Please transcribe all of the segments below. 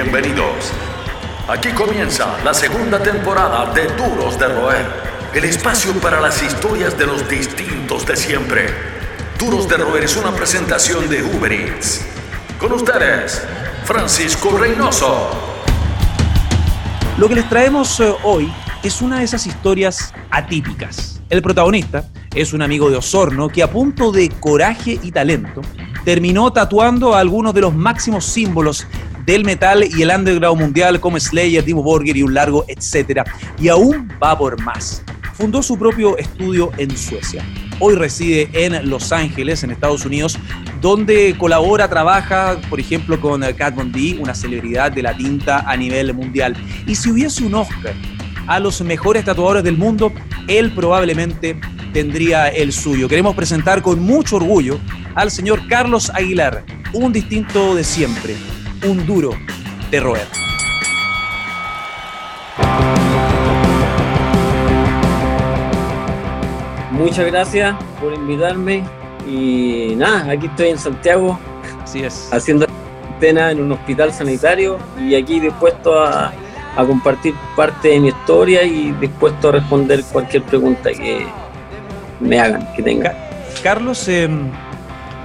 Bienvenidos. Aquí comienza la segunda temporada de Duros de Roer, el espacio para las historias de los distintos de siempre. Duros de Roer es una presentación de Uber Eats. Con ustedes, Francisco Reynoso. Lo que les traemos eh, hoy es una de esas historias atípicas. El protagonista es un amigo de Osorno que a punto de coraje y talento terminó tatuando a algunos de los máximos símbolos del metal y el underground mundial como Slayer, Timo Borger y un largo etcétera. Y aún va por más. Fundó su propio estudio en Suecia. Hoy reside en Los Ángeles, en Estados Unidos, donde colabora, trabaja, por ejemplo, con Kat Von D, una celebridad de la tinta a nivel mundial. Y si hubiese un Oscar a los mejores tatuadores del mundo, él probablemente tendría el suyo. Queremos presentar con mucho orgullo al señor Carlos Aguilar, un distinto de siempre, un duro de roer. Muchas gracias por invitarme y nada, aquí estoy en Santiago. Así es. Haciendo cuarentena en un hospital sanitario y aquí dispuesto a, a compartir parte de mi historia y dispuesto a responder cualquier pregunta que me hagan, que tenga. Carlos, em,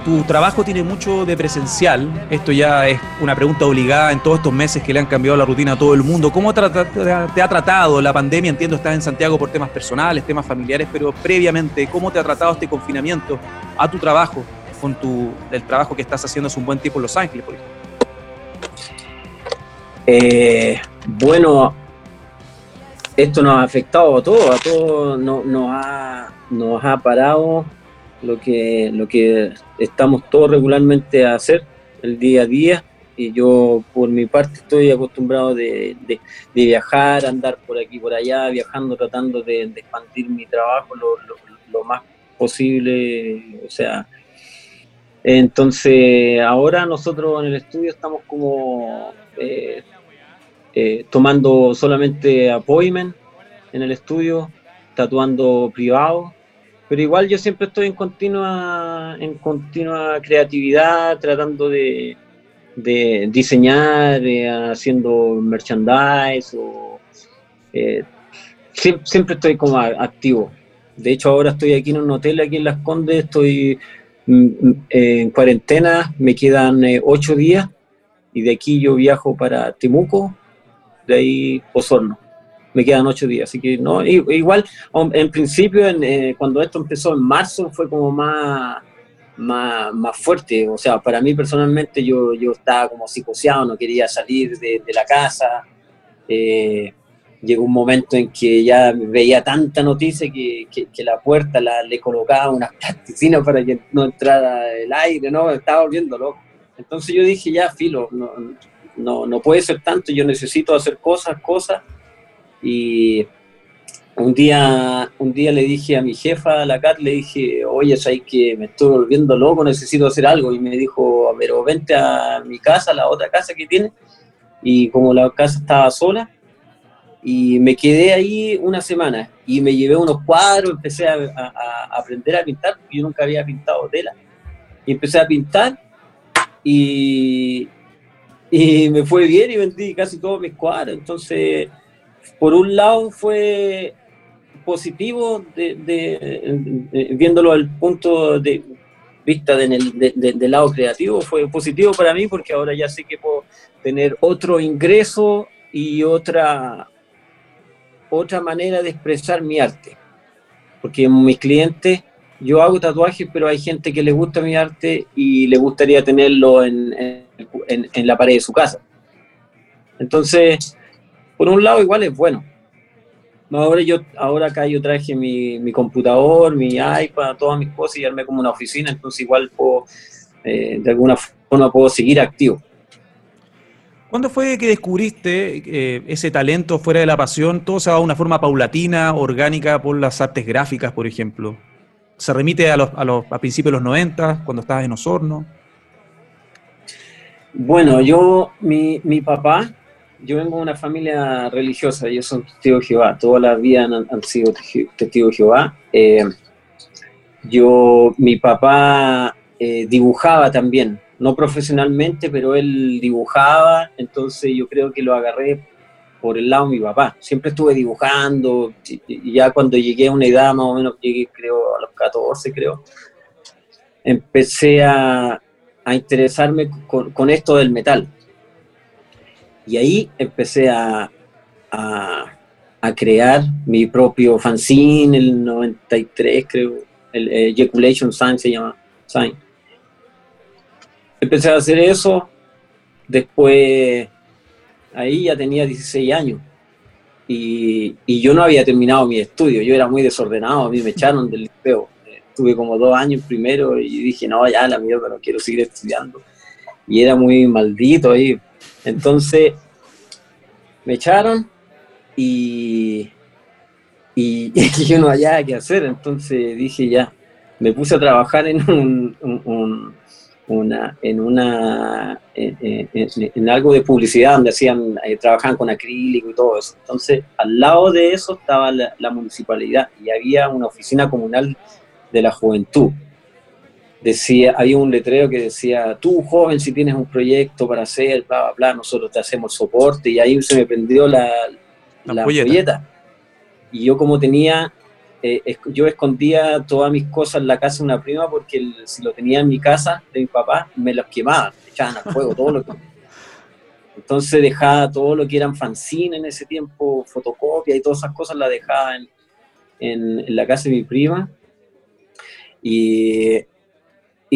tu trabajo tiene mucho de presencial. Esto ya es una pregunta obligada en todos estos meses que le han cambiado la rutina a todo el mundo. ¿Cómo te ha tratado la pandemia? Entiendo, estás en Santiago por temas personales, temas familiares, pero previamente, ¿cómo te ha tratado este confinamiento a tu trabajo, con tu, el trabajo que estás haciendo hace un buen tiempo en Los Ángeles, por ejemplo? Eh, bueno, esto nos ha afectado a todos, a todos nos, ha, nos ha parado lo que, lo que estamos todos regularmente a hacer el día a día. Y yo por mi parte estoy acostumbrado de, viajar, andar por aquí, por allá, viajando, tratando de, expandir mi trabajo lo, más posible, o sea, entonces ahora nosotros en el estudio estamos como eh, eh, tomando solamente appointment en el estudio, tatuando privado, pero igual yo siempre estoy en continua, en continua creatividad, tratando de, diseñar, eh, haciendo merchandise, o, eh, siempre, estoy como activo. De hecho, ahora estoy aquí en un hotel aquí en Las Condes, estoy mm, mm, en cuarentena, me quedan ocho días y de aquí yo viajo para Temuco de ahí Osorno. Me quedan ocho días, así que no, igual, en principio, eh, cuando esto empezó en marzo, fue como más, más, fuerte. O sea, para mí personalmente, yo, yo estaba como psicoseado, no quería salir de, la casa. Eh, llegó un momento en que ya veía tanta noticia que, que, la puerta la, le colocaba unas plasticinas para que no entrara el aire, ¿no? Estaba volviendo loco. Entonces yo dije, ya, filo, no, no, no puede ser tanto, yo necesito hacer cosas, cosas. Y un día, un día le dije a mi jefa, a la CAT, le dije, oye, sabes que me estoy volviendo loco, necesito hacer algo. Y me dijo, pero vente a mi casa, la otra casa que tiene. Y como la casa estaba sola, y me quedé ahí una semana y me llevé unos cuadros, empecé a, a aprender a pintar, porque yo nunca había pintado tela. Y empecé a pintar y, y me fue bien y vendí casi todos mis cuadros. Entonces, por un lado fue positivo de, viéndolo al punto de vista del lado creativo, fue positivo para mí porque ahora ya sé que puedo tener otro ingreso y otra, otra manera de expresar mi arte. Porque mis clientes, yo hago tatuajes, pero hay gente que le gusta mi arte y le gustaría tenerlo en en, la pared de su casa. Entonces, por un lado igual es bueno. Ahora, yo, ahora acá yo traje mi, computador, mi iPad, todas mis cosas y armé como una oficina, entonces igual puedo, eh, de alguna forma puedo seguir activo. ¿Cuándo fue que descubriste eh, ese talento fuera de la pasión? ¿Todo se va de una forma paulatina, orgánica, por las artes gráficas, por ejemplo? ¿Se remite a, los, a, los, a principios de los 90, cuando estabas en Osorno? Bueno, yo, mi, mi papá, yo vengo de una familia religiosa, yo soy testigo de Jehová, toda la vida han, sido testigos de Jehová. Eh, yo, mi papá eh, dibujaba también, no profesionalmente, pero él dibujaba, entonces yo creo que lo agarré por el lado de mi papá. Siempre estuve dibujando, y ya cuando llegué a una edad más o menos, llegué creo a los 14 creo, empecé a, a interesarme con, con, esto del metal. Y ahí empecé a, a, a, crear mi propio fanzine, el 93 creo, el Ejaculation Sign se llama, Sign. Empecé a hacer eso, después ahí ya tenía 16 años y, y, yo no había terminado mi estudio, yo era muy desordenado, a mí me echaron del liceo, estuve como dos años primero y dije, no, ya la mierda, no quiero seguir estudiando. Y era muy maldito ahí. Entonces me echaron y, y, y yo no había qué hacer, entonces dije ya, me puse a trabajar en un, un una, en, una, en, algo de publicidad donde hacían, eh, trabajaban con acrílico y todo eso. Entonces, al lado de eso estaba la, municipalidad y había una oficina comunal de la juventud. Decía, había un letrero que decía, tú joven, si tienes un proyecto para hacer, bla, bla, bla, nosotros te hacemos soporte y ahí se me prendió la, la, Y yo como tenía eh, yo escondía todas mis cosas en la casa de una prima porque si lo tenía en mi casa de mi papá, me los quemaban, me echaban al fuego, todo lo que... Entonces dejaba todo lo que eran fanzines en ese tiempo, fotocopia y todas esas cosas, las dejaba en, en, la casa de mi prima. Y,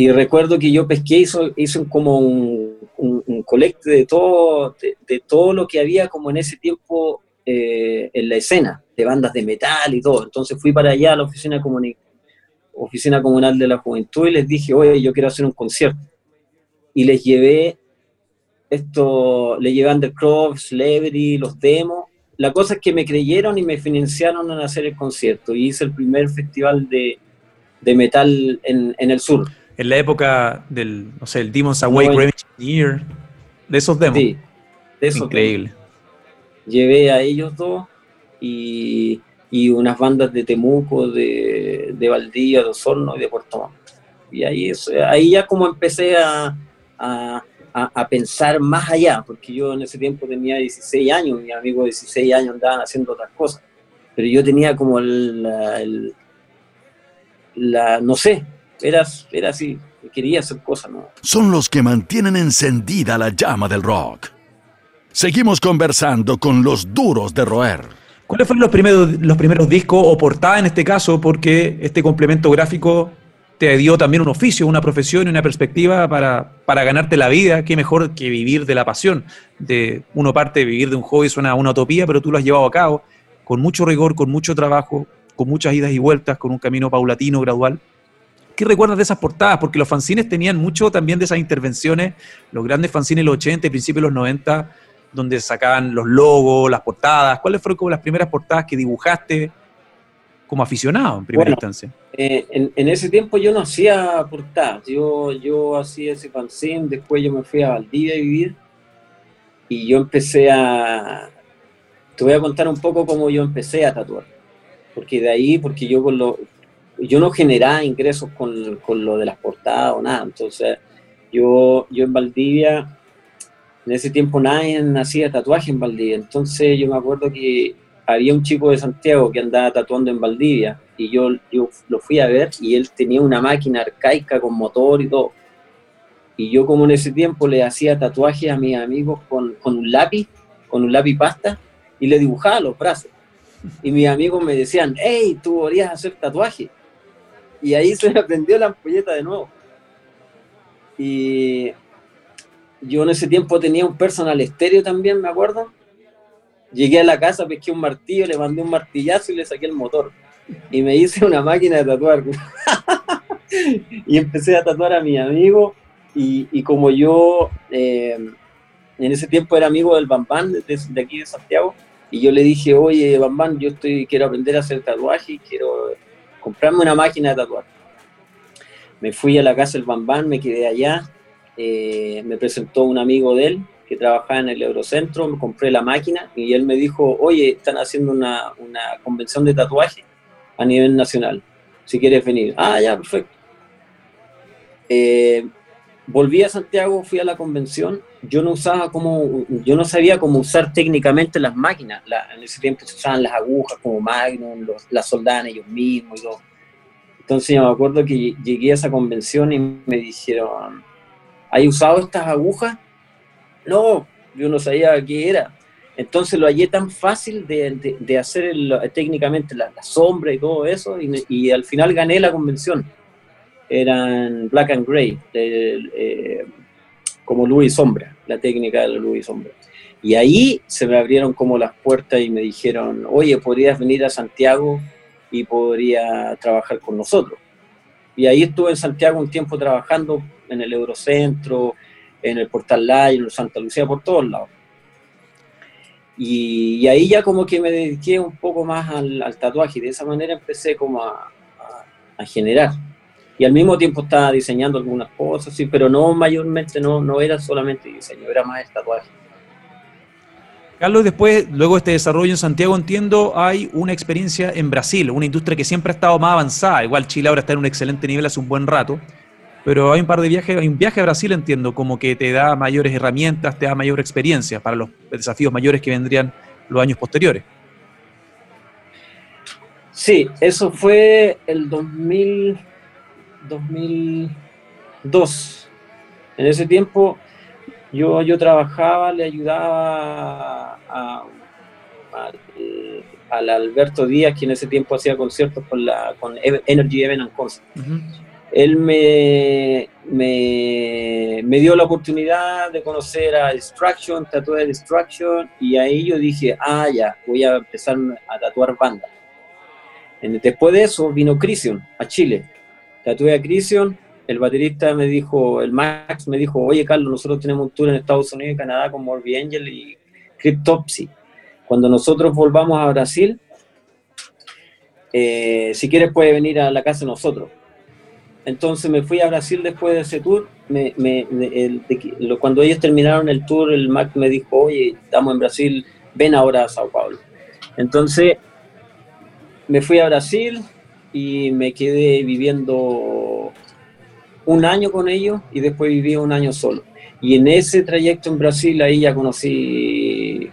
y, recuerdo que yo pesqué, hizo, hizo como un, un, colecte de todo, de, todo lo que había como en ese tiempo eh, en la escena de bandas de metal y todo. Entonces fui para allá a la oficina, oficina comunal de la juventud y les dije, oye, yo quiero hacer un concierto. Y les llevé esto, le llevé Undercroft, Celebrity, los demos. La cosa es que me creyeron y me financiaron en hacer el concierto. Y hice el primer festival de, de metal en, en, el sur. En la época del, no sé, el Demons Awake no, Year, de esos demos. Sí, de esos Increíble llevé a ellos dos y, y unas bandas de Temuco, de, de Valdivia, de Osorno y de Puerto Montt. Y ahí, ahí ya como empecé a, a, a, pensar más allá, porque yo en ese tiempo tenía 16 años, mis amigos de 16 años andaban haciendo otras cosas, pero yo tenía como el, el la, no sé, era, era así, quería hacer cosas. Son los que mantienen encendida la llama del rock. Seguimos conversando con los duros de roer. ¿Cuáles fueron los primeros, los primeros discos o portadas en este caso? Porque este complemento gráfico te dio también un oficio, una profesión y una perspectiva para, para, ganarte la vida. Qué mejor que vivir de la pasión. De, uno parte de vivir de un hobby, suena una utopía, pero tú lo has llevado a cabo con mucho rigor, con mucho trabajo, con muchas idas y vueltas, con un camino paulatino, gradual. ¿Qué recuerdas de esas portadas? Porque los fanzines tenían mucho también de esas intervenciones, los grandes fanzines de los 80 y principios de los 90 donde sacaban los logos, las portadas? ¿Cuáles fueron como las primeras portadas que dibujaste como aficionado en primera instancia? Eh, en, ese tiempo yo no hacía portadas, yo, yo hacía ese fanzine, después yo me fui a Valdivia a vivir y yo empecé a... Te voy a contar un poco cómo yo empecé a tatuar, porque de ahí, porque yo con lo, yo no generaba ingresos con, con, lo de las portadas o nada, entonces yo, yo en Valdivia en ese tiempo nadie hacía tatuaje en Valdivia, entonces yo me acuerdo que había un chico de Santiago que andaba tatuando en Valdivia y yo, yo lo fui a ver y él tenía una máquina arcaica con motor y todo. Y yo como en ese tiempo le hacía tatuajes a mis amigos con, con un lápiz, con un lápiz pasta, y le dibujaba los brazos. Y mis amigos me decían, hey, tú podrías hacer tatuaje. Y ahí se me prendió la ampolleta de nuevo. Y yo en ese tiempo tenía un personal estéreo también, me acuerdo. Llegué a la casa, pesqué un martillo, le mandé un martillazo y le saqué el motor. Y me hice una máquina de tatuar. y empecé a tatuar a mi amigo. Y, y como yo eh, en ese tiempo era amigo del Bambán, de, de, aquí de Santiago, y yo le dije, oye, Bambán, yo estoy, quiero aprender a hacer tatuaje y quiero comprarme una máquina de tatuar. Me fui a la casa del Bambán, me quedé allá eh, me presentó un amigo de él que trabajaba en el Eurocentro, me compré la máquina y él me dijo, oye, están haciendo una, una convención de tatuaje a nivel nacional, si quieres venir. Ah, ya, perfecto. Eh, volví a Santiago, fui a la convención, yo no usaba como, yo no sabía cómo usar técnicamente las máquinas. en ese tiempo se usaban las agujas como Magnum, las soldaban ellos mismos y todo. Entonces yo me acuerdo que llegué a esa convención y me dijeron, ¿hay usado estas agujas? No, yo no sabía qué era. Entonces lo hallé tan fácil de, hacer técnicamente la, sombra y todo eso, y, al final gané la convención. Eran black and gray, eh, como luz y sombra, la técnica de la luz y sombra. Y ahí se me abrieron como las puertas y me dijeron, oye, podrías venir a Santiago y podría trabajar con nosotros. Y ahí estuve en Santiago un tiempo trabajando en el Eurocentro, en el Portal Live, en Santa Lucía, por todos lados. Y, ahí ya como que me dediqué un poco más al, tatuaje y de esa manera empecé como a, generar. Y al mismo tiempo estaba diseñando algunas cosas, sí, pero no mayormente, no, no era solamente diseño, era más el tatuaje. Carlos, después, luego de este desarrollo en Santiago, entiendo, hay una experiencia en Brasil, una industria que siempre ha estado más avanzada. Igual Chile ahora está en un excelente nivel hace un buen rato. Pero hay un par de viajes, hay un viaje a Brasil, entiendo, como que te da mayores herramientas, te da mayor experiencia para los desafíos mayores que vendrían los años posteriores. Sí, eso fue el 2000, 2002. En ese tiempo yo, yo trabajaba, le ayudaba a, al Alberto Díaz, que en ese tiempo hacía conciertos con, la, con Energy Event and Concert él me, me, dio la oportunidad de conocer a Destruction, tatué Destruction, y ahí yo dije, ah, ya, voy a empezar a tatuar banda. Después de eso vino Crisión a Chile. Tatué a Crisión, el baterista me dijo, el Max me dijo, oye Carlos, nosotros tenemos un tour en Estados Unidos y Canadá con Morbid Angel y Cryptopsy. Cuando nosotros volvamos a Brasil, eh, si quieres puede venir a la casa de nosotros. Entonces me fui a Brasil después de ese tour. Me, cuando ellos terminaron el tour, el Mac me dijo, oye, estamos en Brasil, ven ahora a Sao Paulo. Entonces me fui a Brasil y me quedé viviendo un año con ellos y después viví un año solo. Y en ese trayecto en Brasil ahí ya conocí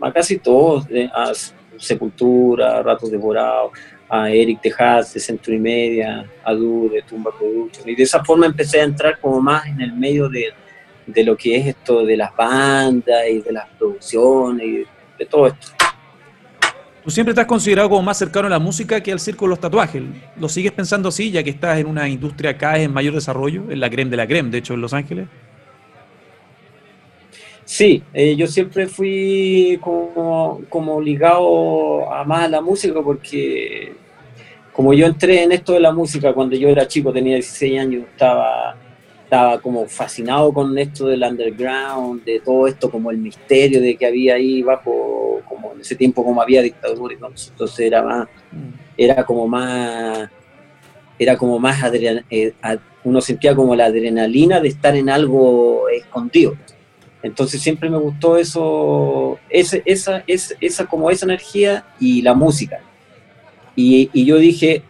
a casi todos, a Sepultura, Ratos Devorados, a Eric Tejas de Centro y Media, a Du de Tumba Production. Y de esa forma empecé a entrar como más en el medio de, de lo que es esto de las bandas y de las producciones y de, todo esto. Tú siempre estás considerado como más cercano a la música que al círculo de los tatuajes. ¿Lo sigues pensando así, ya que estás en una industria acá en mayor desarrollo, en la creme de la creme, de hecho, en Los Ángeles? Sí, eh, yo siempre fui como, como ligado a más a la música porque como yo entré en esto de la música cuando yo era chico, tenía 16 años, estaba, estaba como fascinado con esto del underground, de todo esto, como el misterio de que había ahí bajo, como en ese tiempo como había dictadura, entonces era más, mm. era como más, era como más, eh, uno sentía como la adrenalina de estar en algo escondido. Entonces siempre me gustó eso, esa, esa, esa, como esa energía y la música. Y, y, yo dije,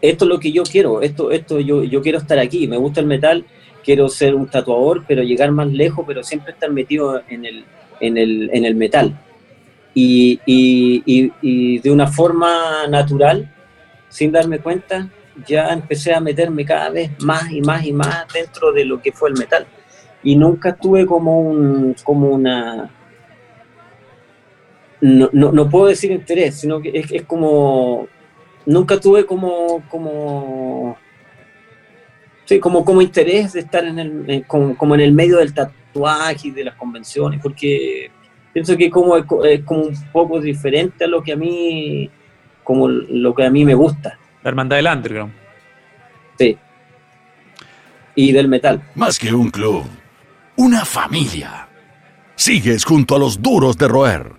esto es lo que yo quiero, esto, esto yo, yo quiero estar aquí, me gusta el metal, quiero ser un tatuador, pero llegar más lejos, pero siempre estar metido en el, en el, en el metal. Y, y, y de una forma natural, sin darme cuenta, ya empecé a meterme cada vez más y más y más dentro de lo que fue el metal y nunca tuve como un como una no, no, puedo decir interés, sino que es, como nunca tuve como como sí, como como interés de estar en el como, en el medio del tatuaje y de las convenciones, porque pienso que como es como un poco diferente a lo que a mí como lo que a mí me gusta. La hermandad del underground. Sí. Y del metal. Más que un club una familia. Sigues junto a los duros de roer.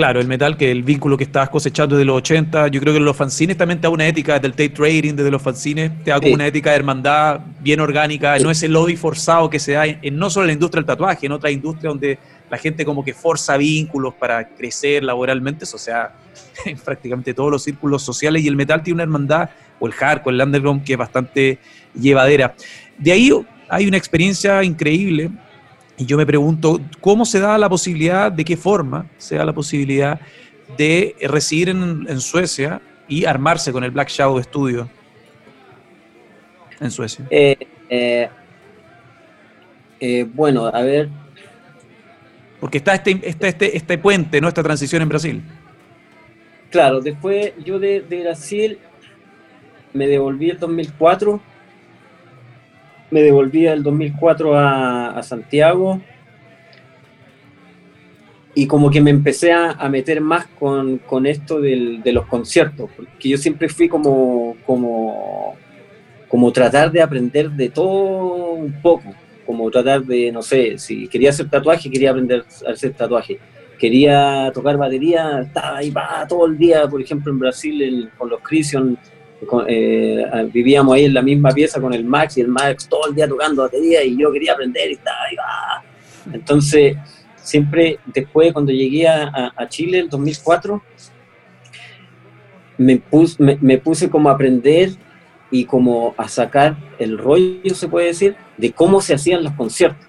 Claro, el metal, que el vínculo que estabas cosechando desde los 80, yo creo que los fanzines también te da una ética del tape trading, desde los fanzines, te da como una ética de hermandad bien orgánica, no ese lobby forzado que se da en, no solo en la industria del tatuaje, en otra industria donde la gente como que forza vínculos para crecer laboralmente, eso o sea, en prácticamente todos los círculos sociales, y el metal tiene una hermandad, o el hardcore, el underground, que es bastante llevadera. De ahí hay una experiencia increíble y yo me pregunto, ¿cómo se da la posibilidad, de qué forma se da la posibilidad de residir en, Suecia y armarse con el Black Shadow Studio en Suecia? Eh, eh, eh, bueno, a ver. Porque está este, este, este puente, nuestra transición en Brasil. Claro, después yo de, Brasil me devolví el 2004 me devolví el 2004 a, Santiago. Y como que me empecé a, meter más con, esto de los conciertos, porque yo siempre fui como, como, como tratar de aprender de todo un poco, como tratar de, no sé, si quería hacer tatuaje, quería aprender a hacer tatuaje, quería tocar batería, estaba ahí va, todo el día, por ejemplo en Brasil con los Christian eh, vivíamos ahí en la misma pieza con el Max y el Max todo el día tocando batería y yo quería aprender y estaba ahí, va. Entonces, siempre después cuando llegué a, Chile en 2004, me, me, puse como a aprender y como a sacar el rollo, se puede decir, de cómo se hacían los conciertos,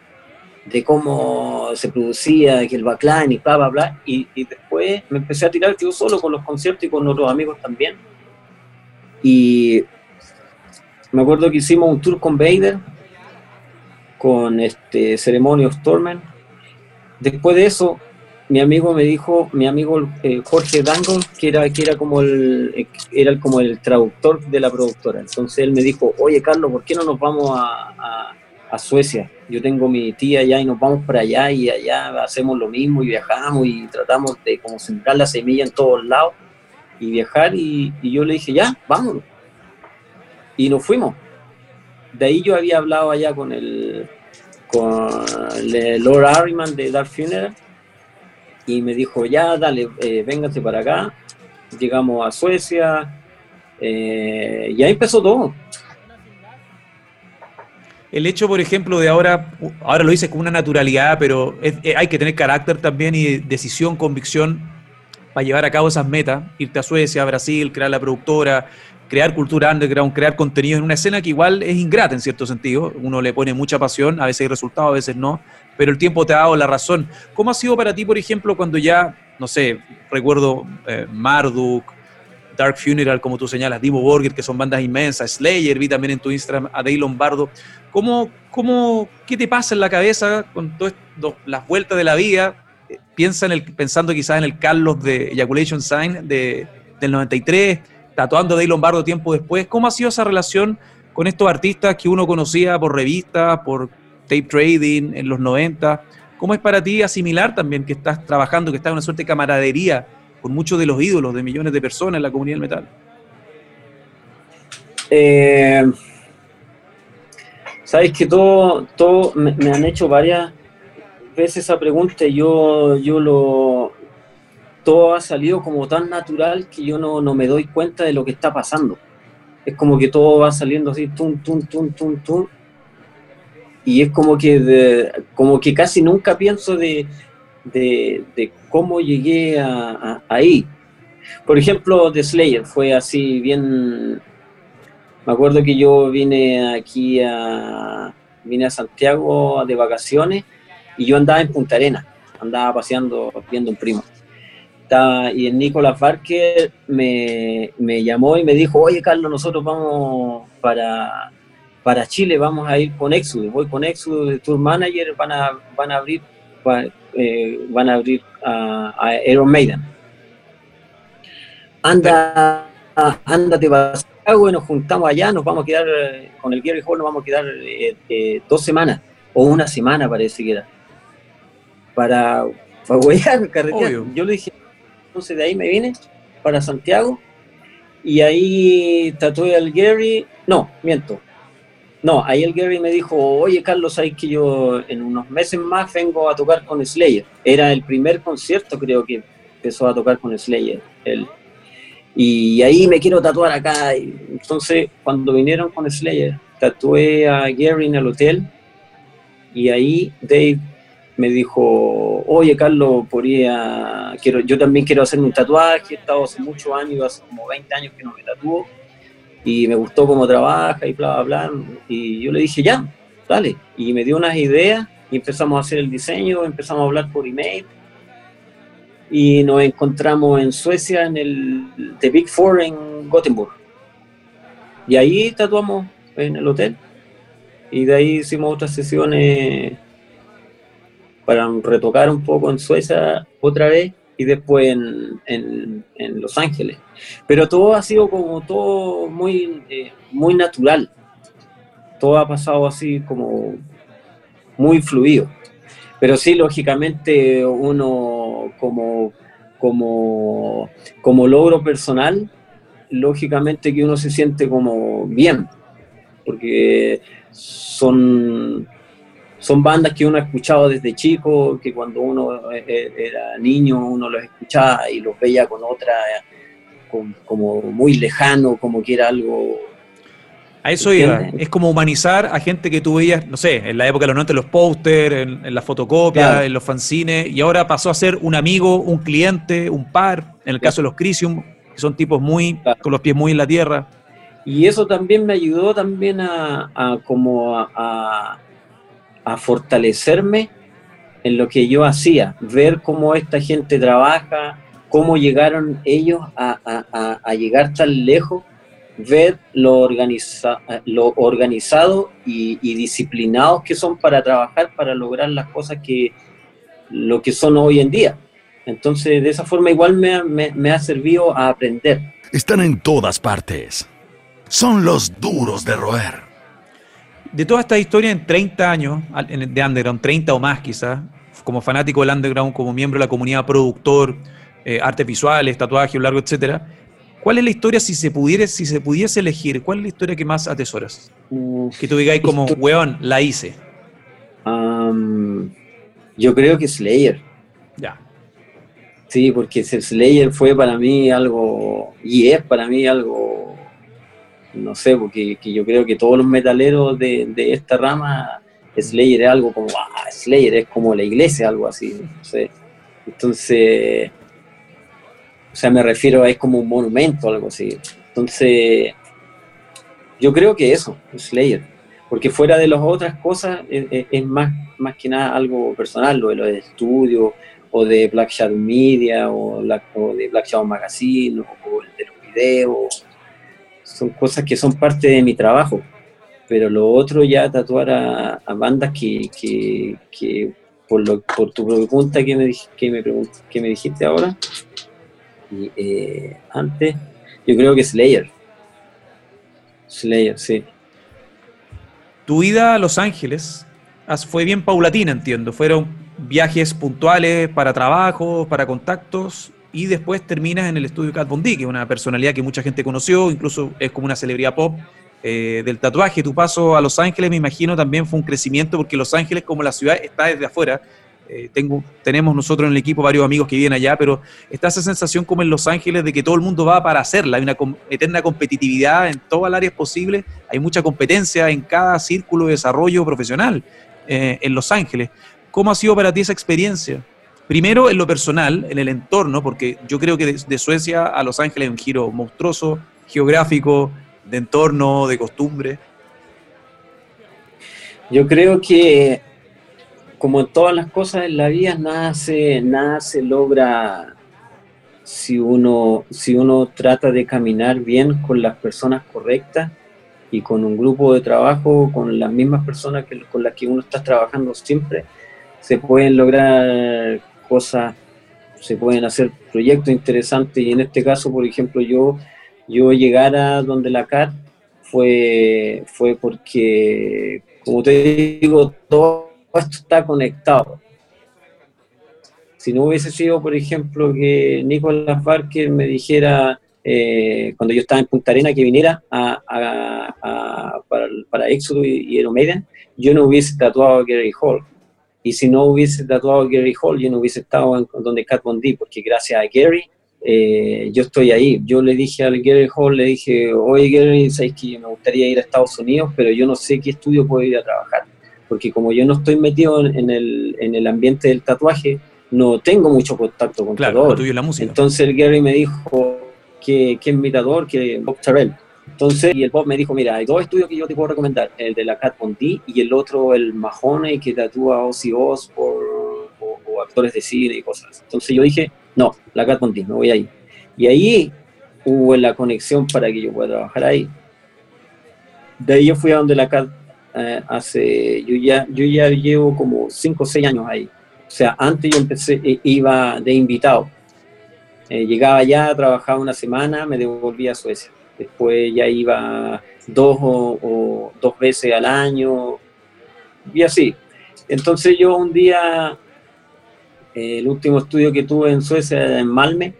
de cómo se producía, que el backline y bla, bla, bla. Y, y después me empecé a tirar yo solo con los conciertos y con otros amigos también y me acuerdo que hicimos un tour con Vader, con este Ceremonio Stormen. Después de eso, mi amigo me dijo, mi amigo eh, Jorge Dango, que era, que era como el era como el traductor de la productora. Entonces él me dijo, oye Carlos, ¿por qué no nos vamos a, a, Suecia? Yo tengo mi tía allá y nos vamos para allá y allá hacemos lo mismo y viajamos y tratamos de como sembrar la semilla en todos lados y viajar y, yo le dije, ya, vámonos. Y nos fuimos. De ahí yo había hablado allá con el, con el Lord Harriman de Dark Funeral y me dijo, ya, dale, eh, para acá. Llegamos a Suecia eh, y ahí empezó todo. El hecho, por ejemplo, de ahora, ahora lo dices con una naturalidad, pero eh, hay que tener carácter también y decisión, convicción para llevar a cabo esas metas, irte a Suecia, a Brasil, crear la productora, crear cultura underground, crear contenido en una escena que igual es ingrata en cierto sentido. Uno le pone mucha pasión, a veces hay resultados, a veces no, pero el tiempo te ha dado la razón. ¿Cómo ha sido para ti, por ejemplo, cuando ya, no sé, recuerdo eh, Marduk, Dark Funeral, como tú señalas, Dimo Borger, que son bandas inmensas, Slayer, vi también en tu Instagram a Dave Lombardo. ¿Cómo, cómo, ¿Qué te pasa en la cabeza con todas las vueltas de la vida? Piensa en el, pensando quizás en el Carlos de Ejaculation Sign de, del 93, tatuando de Lombardo tiempo después. ¿Cómo ha sido esa relación con estos artistas que uno conocía por revistas, por tape trading en los 90? ¿Cómo es para ti asimilar también que estás trabajando, que estás en una suerte de camaradería con muchos de los ídolos de millones de personas en la comunidad del metal? Eh, Sabes que todo, todo me han hecho varias ves esa pregunta yo, yo lo... Todo ha salido como tan natural que yo no, me doy cuenta de lo que está pasando. Es como que todo va saliendo así, tum, tum, tum, tum, tum. Y es como que, como que casi nunca pienso de, de, cómo llegué a, ahí. Por ejemplo, The Slayer fue así bien... Me acuerdo que yo vine aquí a, vine a Santiago de vacaciones y yo andaba en Punta Arena, andaba paseando, viendo un primo. y el Nicolás Barker me, me, llamó y me dijo, oye Carlos, nosotros vamos para, para Chile, vamos a ir con Exodus, voy con Exodus, Tour Manager, van a, van a abrir, eh, van a abrir a, a Maiden. Anda, ándate para y nos juntamos allá, nos vamos a quedar eh, con el Gary Hall, nos vamos a quedar eh, dos semanas, o una semana parece que era para, para carretera. Yo le dije, entonces de ahí me vine para Santiago y ahí tatué al Gary, no, miento. No, ahí el Gary me dijo, oye Carlos, hay que yo en unos meses más vengo a tocar con Slayer. Era el primer concierto creo que empezó a tocar con Slayer. Él. Y ahí me quiero tatuar acá. entonces, cuando vinieron con Slayer, tatué a Gary en el hotel. Y ahí Dave me dijo, oye Carlos, podría, quiero, yo también quiero hacerme un tatuaje, he estado hace muchos años, hace como 20 años que no me tatúo, y me gustó cómo trabaja y bla, bla, bla, y yo le dije, ya, dale. Y me dio unas ideas y empezamos a hacer el diseño, empezamos a hablar por email y nos encontramos en Suecia en el The Big Four en Gothenburg. Y ahí tatuamos en el hotel y de ahí hicimos otras sesiones para retocar un poco en Suecia otra vez y después en, en, Los Ángeles. Pero todo ha sido como todo muy, eh, muy natural. Todo ha pasado así como muy fluido. Pero sí, lógicamente, uno como, como, como logro personal, lógicamente que uno se siente como bien, porque son, son bandas que uno ha escuchado desde chico, que cuando uno e, e, era niño uno los escuchaba y los veía con otra, como muy lejano, como que era algo a eso iba. Es como humanizar a gente que tú veías, no sé, en la época de los 90, los póster, en, las fotocopias, en los fanzines, y ahora pasó a ser un amigo, un cliente, un par, en el caso de los Crisium, que son tipos muy, con los pies muy en la tierra. Y eso también me ayudó también a, como a, fortalecerme en lo que yo hacía, ver cómo esta gente trabaja, cómo llegaron ellos a llegar tan lejos ver lo, organiza, lo organizado y, disciplinados que son para trabajar, para lograr las cosas que lo que son hoy en día. Entonces, de esa forma igual me, me, ha servido a aprender. Están en todas partes. Son los duros de roer. De toda esta historia en 30 años de Underground, 30 o más quizás, como fanático del Underground, como miembro de la comunidad productor, eh, artes visuales, tatuaje, largo, etcétera, ¿Cuál es la historia, si se pudiera, si se pudiese elegir, cuál es la historia que más atesoras? que tú digáis como, weón, la hice. yo creo que Slayer. Ya. Sí, porque Slayer fue para mí algo, y es para mí algo, no sé, porque yo creo que todos los metaleros de, esta rama, Slayer es algo como, ah, Slayer es como la iglesia, algo así, no sé. Entonces, o sea, me refiero a es como un monumento o algo así. Entonces, yo creo que eso, Slayer. Porque fuera de las otras cosas, es, más, más que nada algo personal, lo de los estudios, o de Black Shadow Media, o, de Black Shadow Magazine, o de los videos. Son cosas que son parte de mi trabajo. Pero lo otro ya tatuar a, bandas que, que, por, lo, por tu pregunta que me, que me, que me dijiste ahora, y eh, antes, yo creo que Slayer. Slayer, sí. Tu ida a Los Ángeles fue bien paulatina, entiendo. Fueron viajes puntuales para trabajo, para contactos, y después terminas en el estudio Cat Von que es una personalidad que mucha gente conoció, incluso es como una celebridad pop eh, del tatuaje. Tu paso a Los Ángeles, me imagino, también fue un crecimiento, porque Los Ángeles, como la ciudad, está desde afuera, eh, tenemos nosotros en el equipo varios amigos que viven allá, pero está esa sensación como en Los Ángeles de que todo el mundo va para hacerla, hay una eterna competitividad en todas las áreas posibles, hay mucha competencia en cada círculo de desarrollo profesional eh, en Los Ángeles. ¿Cómo ha sido para ti esa experiencia? Primero en lo personal, en el entorno, porque yo creo que de, Suecia a Los Ángeles es un giro monstruoso, geográfico, de entorno, de costumbre. Yo creo que como en todas las cosas en la vida, nada se, nada se logra si uno, si uno trata de caminar bien con las personas correctas y con un grupo de trabajo, con las mismas personas que, con las que uno está trabajando siempre, se pueden lograr cosas, se pueden hacer proyectos interesantes y en este caso, por ejemplo, yo, yo llegar donde la CAR fue, fue porque, como te digo, todo esto está conectado. Si no hubiese sido, por ejemplo, que Nicolás Barker me dijera, eh, cuando yo estaba en Punta Arena, que viniera a, para, para Éxodo y, y Maiden, yo no hubiese tatuado a Gary Hall. Y si no hubiese tatuado a Gary Hall, yo no hubiese estado en, donde Cat Von D, porque gracias a Gary eh, yo estoy ahí. Yo le dije al Gary Hall, le dije, oye Gary, sabes que me gustaría ir a Estados Unidos, pero yo no sé qué estudio puedo ir a trabajar porque como yo no estoy metido en el, en el ambiente del tatuaje, no tengo mucho contacto con claro, la música. Entonces el Gary me dijo que, que es mi tatuador, que Bob Terrell. Entonces, y el Bob me dijo, mira, hay dos estudios que yo te puedo recomendar, el de la Cat Von D y el otro, el Mahoney, que tatúa Ozzy Osbourne o, actores de cine y cosas. Entonces yo dije, no, la Cat Von D, me voy ahí. Y ahí hubo la conexión para que yo pueda trabajar ahí. De ahí yo fui a donde la Cat eh, hace, yo ya, yo ya llevo como 5 o 6 años ahí. O sea, antes yo empecé, eh, iba de invitado. Eh, llegaba allá, trabajaba una semana, me devolvía a Suecia después ya iba dos o, dos veces al año y así. Entonces yo un día, el último estudio que tuve en Suecia en Malme,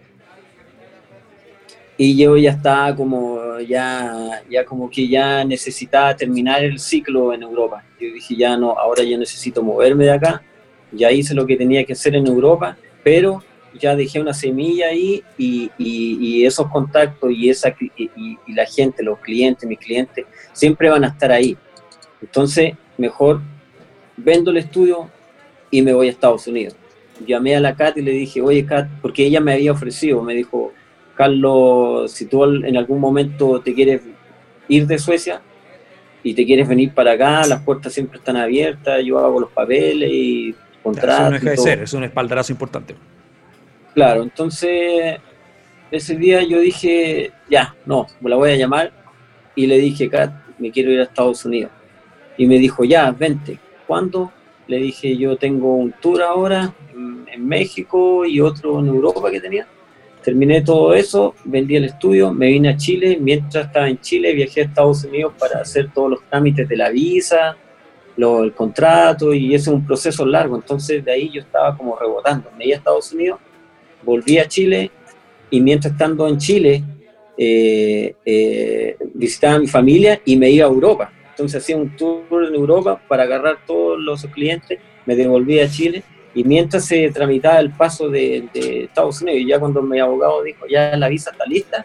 y yo ya estaba como, ya, ya como que ya necesitaba terminar el ciclo en Europa. Yo dije, ya no, ahora ya necesito moverme de acá, ya hice lo que tenía que hacer en Europa, pero ya dejé una semilla ahí y, y, esos contactos y, esa, y, la gente, los clientes, mis clientes, siempre van a estar ahí. Entonces, mejor vendo el estudio y me voy a Estados Unidos. Llamé a la Kat y le dije, oye Kat, porque ella me había ofrecido, me dijo, Carlos, si tú en algún momento te quieres ir de Suecia y te quieres venir para acá, las puertas siempre están abiertas, yo hago los papeles y contratos. Eso no deja de ser, es un espaldarazo importante. Claro, entonces ese día yo dije, ya, no, me la voy a llamar y le dije, Kat, me quiero ir a Estados Unidos. Y me dijo, ya, vente. ¿Cuándo? Le dije, yo tengo un tour ahora en, México y otro en Europa que tenía. Terminé todo eso, vendí el estudio, me vine a Chile. Mientras estaba en Chile, viajé a Estados Unidos para hacer todos los trámites de la visa, lo, el contrato, y ese es un proceso largo. Entonces, de ahí yo estaba como rebotando. Me iba a Estados Unidos volví a Chile y mientras estando en Chile eh, eh, visitaba a mi familia y me iba a Europa. Entonces hacía un tour en Europa para agarrar todos los clientes, me devolví a Chile y mientras se tramitaba el paso de, Estados Unidos, y ya cuando mi abogado dijo, ya la visa está lista,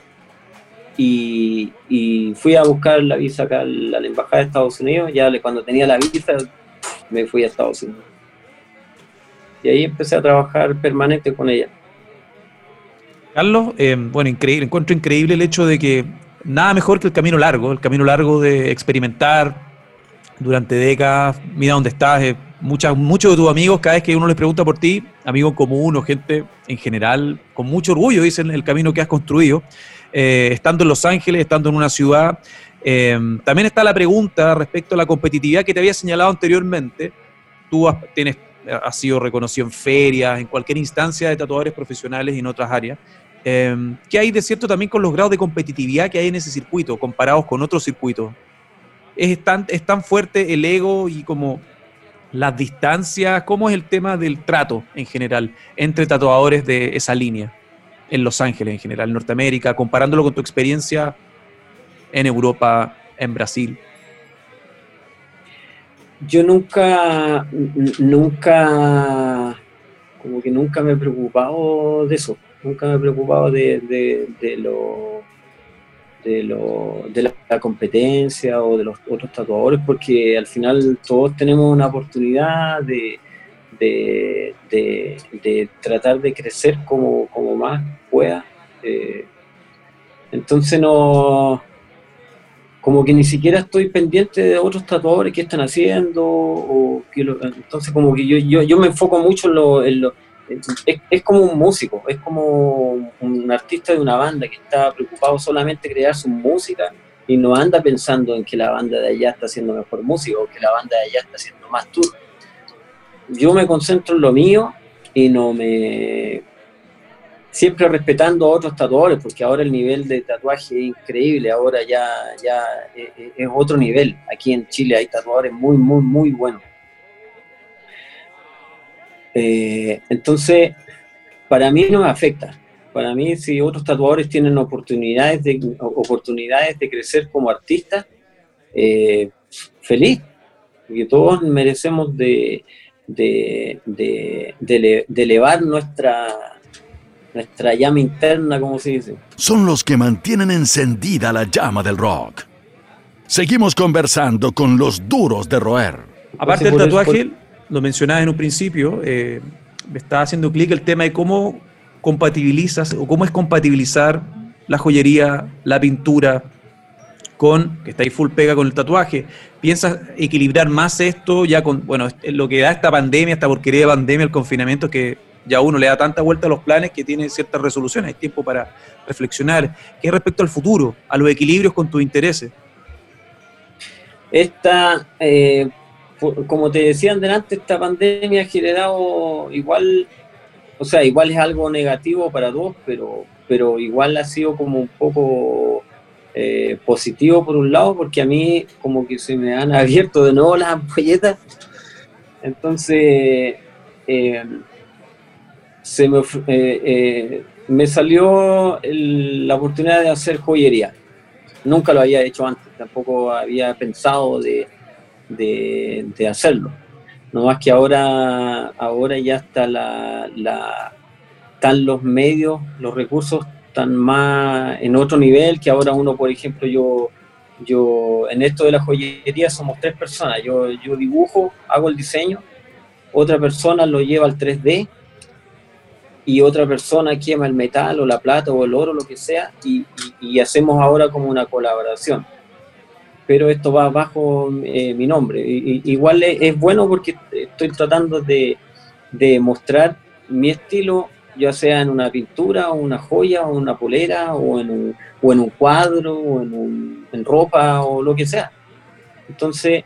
y, fui a buscar la visa acá a la, Embajada de Estados Unidos, ya cuando tenía la visa me fui a Estados Unidos. Y ahí empecé a trabajar permanente con ella. Carlos, eh, bueno, increíble, encuentro increíble el hecho de que nada mejor que el camino largo, el camino largo de experimentar durante décadas, mira dónde estás, eh, muchas, muchos de tus amigos, cada vez que uno les pregunta por ti, amigos común o gente en general, con mucho orgullo dicen el camino que has construido, eh, estando en Los Ángeles, estando en una ciudad. también está la pregunta respecto a la competitividad que te había señalado anteriormente. Tú tienes, has sido reconocido en ferias, en cualquier instancia de tatuadores profesionales y en otras áreas. Eh, ¿Qué hay de cierto también con los grados de competitividad que hay en ese circuito comparados con otros circuitos? ¿Es tan, ¿Es tan fuerte el ego y como las distancias? ¿Cómo es el tema del trato en general entre tatuadores de esa línea? En Los Ángeles en general, en Norteamérica, comparándolo con tu experiencia en Europa, en Brasil. Yo nunca, nunca, como que nunca me he preocupado de eso nunca me he preocupado de, de, lo, de, lo, de la, competencia o de los otros tatuadores, porque al final todos tenemos una oportunidad de, de, tratar de crecer como, como más pueda. Eh, entonces no como que ni siquiera estoy pendiente de otros tatuadores que están haciendo o entonces como que yo, yo, yo me enfoco mucho en lo es, como un músico, es como un artista de una banda que está preocupado solamente crear su música y no anda pensando en que la banda de allá está haciendo mejor música o que la banda de allá está haciendo más tour. Yo me concentro en lo mío y no me... Siempre respetando a otros tatuadores, porque ahora el nivel de tatuaje es increíble, ahora ya, ya es otro nivel. Aquí en Chile hay tatuadores muy, muy, muy buenos eh, entonces, para mí no me afecta. Para mí, si otros tatuadores tienen oportunidades de, oportunidades de crecer como artistas, eh, feliz, porque todos merecemos de, de, de, elevar nuestra, nuestra llama interna, como se dice. Son los que mantienen encendida la llama del rock. Seguimos conversando con los duros de roer. Aparte del tatuaje, lo mencionabas en un principio, eh, me estaba haciendo clic el tema de cómo compatibilizas o cómo es compatibilizar la joyería, la pintura, con, que está ahí full pega con el tatuaje, ¿piensas equilibrar más esto ya con, bueno, lo que da esta pandemia, esta porquería de pandemia, el confinamiento, que ya uno le da tanta vuelta a los planes que tiene ciertas resoluciones, hay tiempo para reflexionar. ¿Qué respecto al futuro, a los equilibrios con tus intereses? Esta, eh, como te decía antes, esta pandemia ha generado igual, o sea, igual es algo negativo para todos, pero, pero igual ha sido como un poco eh, positivo por un lado, porque a mí como que se me han abierto de nuevo las ampolletas. Entonces, eh, se me, me salió la oportunidad de hacer joyería. Nunca lo había hecho antes, tampoco había pensado de, de, hacerlo. No más que ahora, ahora ya está la, la, están los medios, los recursos están más en otro nivel que ahora uno, por ejemplo, yo, yo en esto de la joyería somos tres personas. Yo, yo dibujo, hago el diseño, otra persona lo lleva al 3D y otra persona quema el metal o la plata o el oro, lo que sea, y, hacemos ahora como una colaboración. Pero esto va bajo eh, mi nombre. igual es, bueno porque estoy tratando de, mostrar mi estilo, ya sea en una pintura, o una joya, o una polera, o en un, o en un cuadro, o en, en ropa, o lo que sea. Entonces,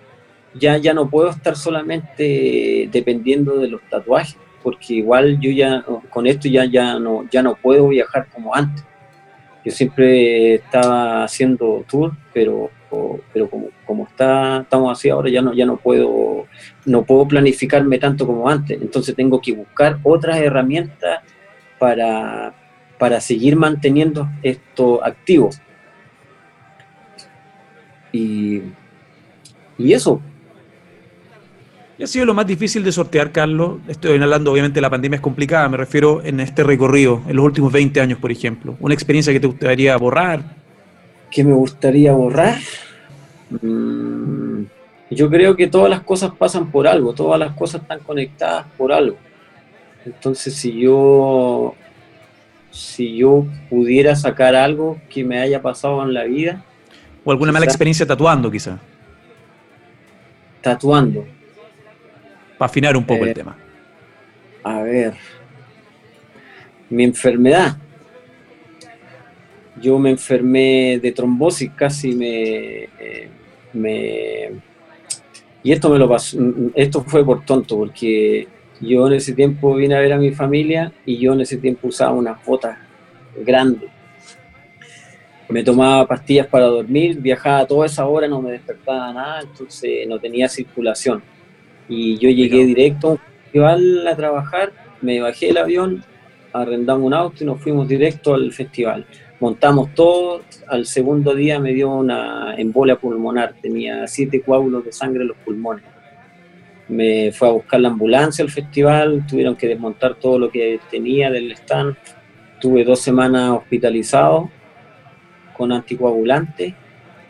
ya, ya no puedo estar solamente dependiendo de los tatuajes porque igual yo ya con esto ya, ya, no, ya no puedo viajar como antes. Yo siempre estaba haciendo tour, pero, pero como, como está, estamos así ahora ya no, ya no puedo, no puedo planificarme tanto como antes. Entonces tengo que buscar otras herramientas para, para seguir manteniendo esto activo. Y, y eso, ¿Qué ha sido lo más difícil de sortear, Carlos? Estoy hablando, obviamente, la pandemia es complicada, me refiero en este recorrido, en los últimos 20 años, por ejemplo. ¿Una experiencia que te gustaría borrar? ¿Qué me gustaría borrar? Mm, yo creo que todas las cosas pasan por algo, todas las cosas están conectadas por algo. Entonces, si yo, si yo pudiera sacar algo que me haya pasado en la vida. O alguna mala experiencia tatuando, quizá. Tatuando para afinar un poco el eh, tema. A ver, mi enfermedad. Yo me enfermé de trombosis, casi me, eh, me y esto me lo pasó, esto fue por tonto, porque yo en ese tiempo vine a ver a mi familia y yo en ese tiempo usaba unas botas grandes. Me tomaba pastillas para dormir, viajaba toda esa hora, no me despertaba nada, entonces no tenía circulación. Y yo llegué directo a un festival a trabajar, me bajé del avión, arrendamos un auto y nos fuimos directo al festival. Montamos todo, al segundo día me dio una embolia pulmonar, tenía siete coágulos de sangre en los pulmones. Me fue a buscar la ambulancia al festival, tuvieron que desmontar todo lo que tenía del stand. Tuve dos semanas hospitalizado con anticoagulantes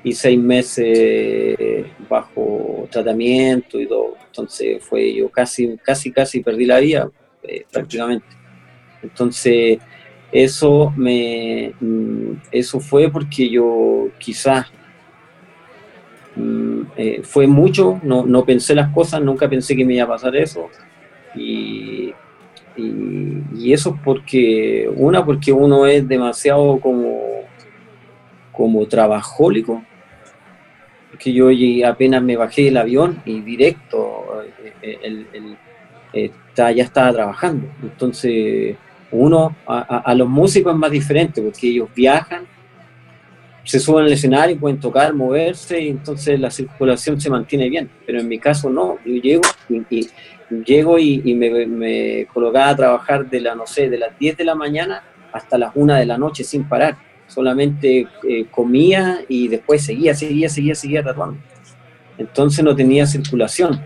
y seis meses bajo tratamiento y todo. Entonces fue yo casi, casi, casi perdí la vida eh, prácticamente. Entonces eso me, mm, eso fue porque yo quizás mm, eh, fue mucho, no, no, pensé las cosas, nunca pensé que me iba a pasar eso. Y, y, eso porque, una, porque uno es demasiado como, como trabajólico que yo apenas me bajé del avión y directo eh, eh, ya estaba trabajando. Entonces, uno, a, los músicos es más diferente porque ellos viajan, se suben al escenario, pueden tocar, moverse y entonces la circulación se mantiene bien. Pero en mi caso no, yo llego y, llego y, me, me, colocaba a trabajar de la, no sé, de las 10 de la mañana hasta las 1 de la noche sin parar solamente eh, comía y después seguía, seguía, seguía, seguía tatuando. Entonces no tenía circulación.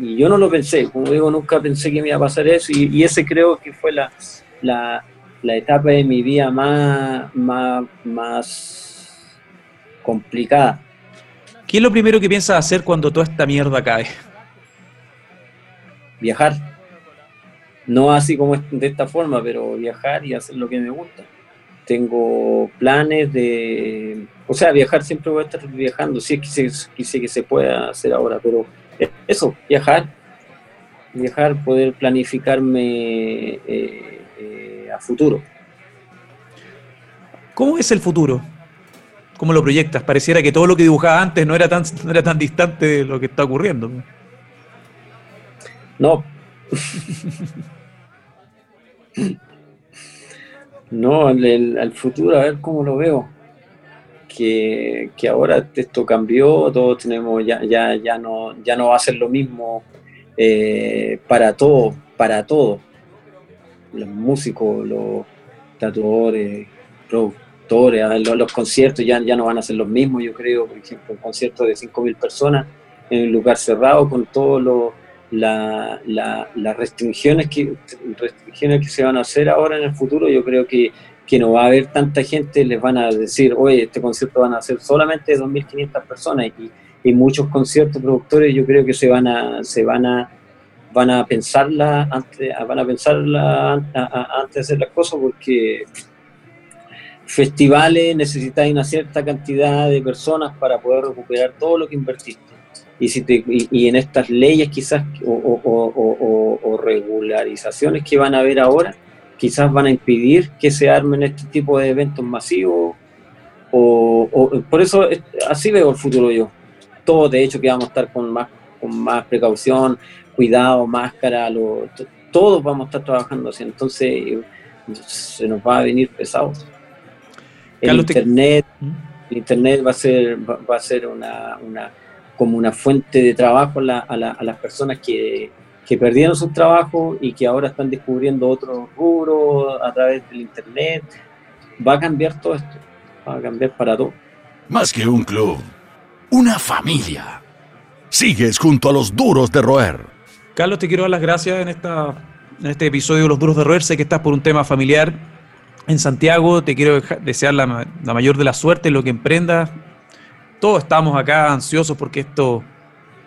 Y yo no lo pensé, como digo, nunca pensé que me iba a pasar eso y, ese creo que fue la, la, la, etapa de mi vida más, más, más complicada. ¿Qué es lo primero que piensas hacer cuando toda esta mierda cae? Viajar. No así como de esta forma, pero viajar y hacer lo que me gusta tengo planes de, o sea, viajar siempre voy a estar viajando, sí que se, que se pueda hacer ahora, pero eso, viajar, viajar, poder planificarme eh, a futuro. ¿Cómo es el futuro? ¿Cómo lo proyectas? Pareciera que todo lo que dibujaba antes no era tan, no era tan distante de lo que está ocurriendo. No. no, al futuro, a ver cómo lo veo. Que, ahora esto cambió, todos tenemos, ya, ya, ya, no, ya no va a ser lo mismo eh, para todo, para todo. Los músicos, los tatuadores, productores, los, conciertos ya, ya no van a ser los mismos, yo creo, por ejemplo, un concierto de 5.000 personas en un lugar cerrado con todos los las restricciones que, restricciones que se van a hacer ahora en el futuro, yo creo que, que no va a haber tanta gente, les van a decir, oye, este concierto van a ser solamente 2.500 personas y, y, muchos conciertos productores yo creo que se van a, se van a, van a pensarla antes, van a pensarla antes de hacer las cosas porque festivales necesitáis una cierta cantidad de personas para poder recuperar todo lo que invertiste y, si y, en estas leyes quizás o, regularizaciones que van a haber ahora, quizás van a impedir que se armen este tipo de eventos masivos. O, por eso así veo el futuro yo. Todos de hecho que vamos a estar con más, con más precaución, cuidado, máscara, lo, todos vamos a estar trabajando así. Entonces se nos va a venir pesado. El internet, ¿Mm? el internet va a ser, va a ser una como una fuente de trabajo a, las personas que, perdieron su trabajo y que ahora están descubriendo otros rubros a través del Internet. Va a cambiar todo esto, va a cambiar para todo. Más que un club, una familia. Sigues junto a los duros de roer. Carlos, te quiero dar las gracias en, esta, en este episodio de Los Duros de Roer. Sé que estás por un tema familiar en Santiago. Te quiero desear la, la mayor de la suerte en lo que emprendas todos estamos acá ansiosos porque esto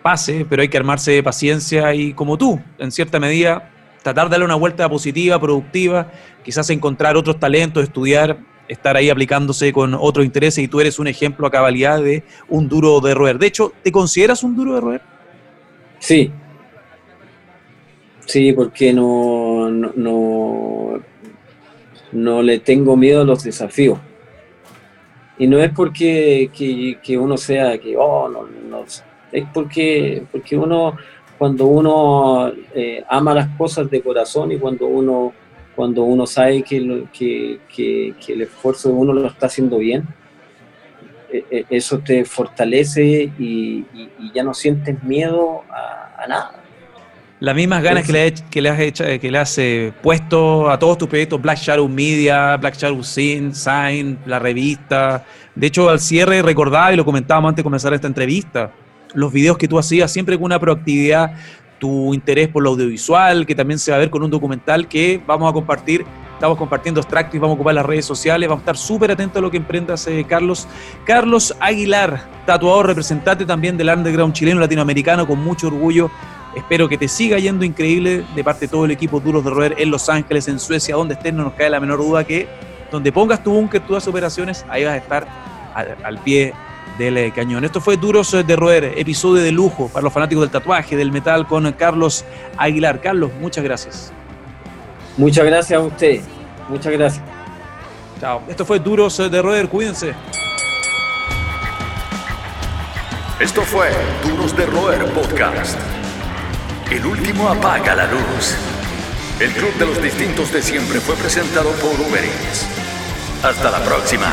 pase, pero hay que armarse de paciencia y como tú, en cierta medida, tratar de darle una vuelta positiva, productiva, quizás encontrar otros talentos, estudiar, estar ahí aplicándose con otros intereses y tú eres un ejemplo a cabalidad de un duro de roer. De hecho, ¿te consideras un duro de roer? Sí. Sí, porque no, no, no, le tengo miedo a los desafíos. Y no es porque que, uno sea que, oh, no, no, es porque, porque uno, cuando uno eh, ama las cosas de corazón y cuando uno, cuando uno sabe que, que, que, el esfuerzo de uno lo está haciendo bien, eh, eh, eso te fortalece y, ya no sientes miedo a nada. Las mismas ganas que le, que le has hecho, que le has eh, puesto a todos tus proyectos, Black Shadow Media, Black Shadow Sin, Sign, la revista. De hecho, al cierre recordaba y lo comentábamos antes de comenzar esta entrevista, los videos que tú hacías siempre con una proactividad, tu interés por lo audiovisual, que también se va a ver con un documental que vamos a compartir. Estamos compartiendo extractos y vamos a ocupar las redes sociales. Vamos a estar súper atentos a lo que emprendas, eh, Carlos. Carlos Aguilar, tatuador, representante también del underground chileno latinoamericano, con mucho orgullo Espero que te siga yendo increíble de parte de todo el equipo Duros de Roer en Los Ángeles, en Suecia, donde estés, no nos cae la menor duda que donde pongas tu búnker, todas operaciones, ahí vas a estar al, pie del eh, cañón. Esto fue Duros de Roer, episodio de lujo para los fanáticos del tatuaje, del metal, con Carlos Aguilar. Carlos, muchas gracias. Muchas gracias a usted. Muchas gracias. Chao. Esto fue Duros de Roer, cuídense. Esto fue Duros de Roer Podcast. El último apaga la luz. El Club de los Distintos de Siempre fue presentado por Uber Eats. Hasta la próxima.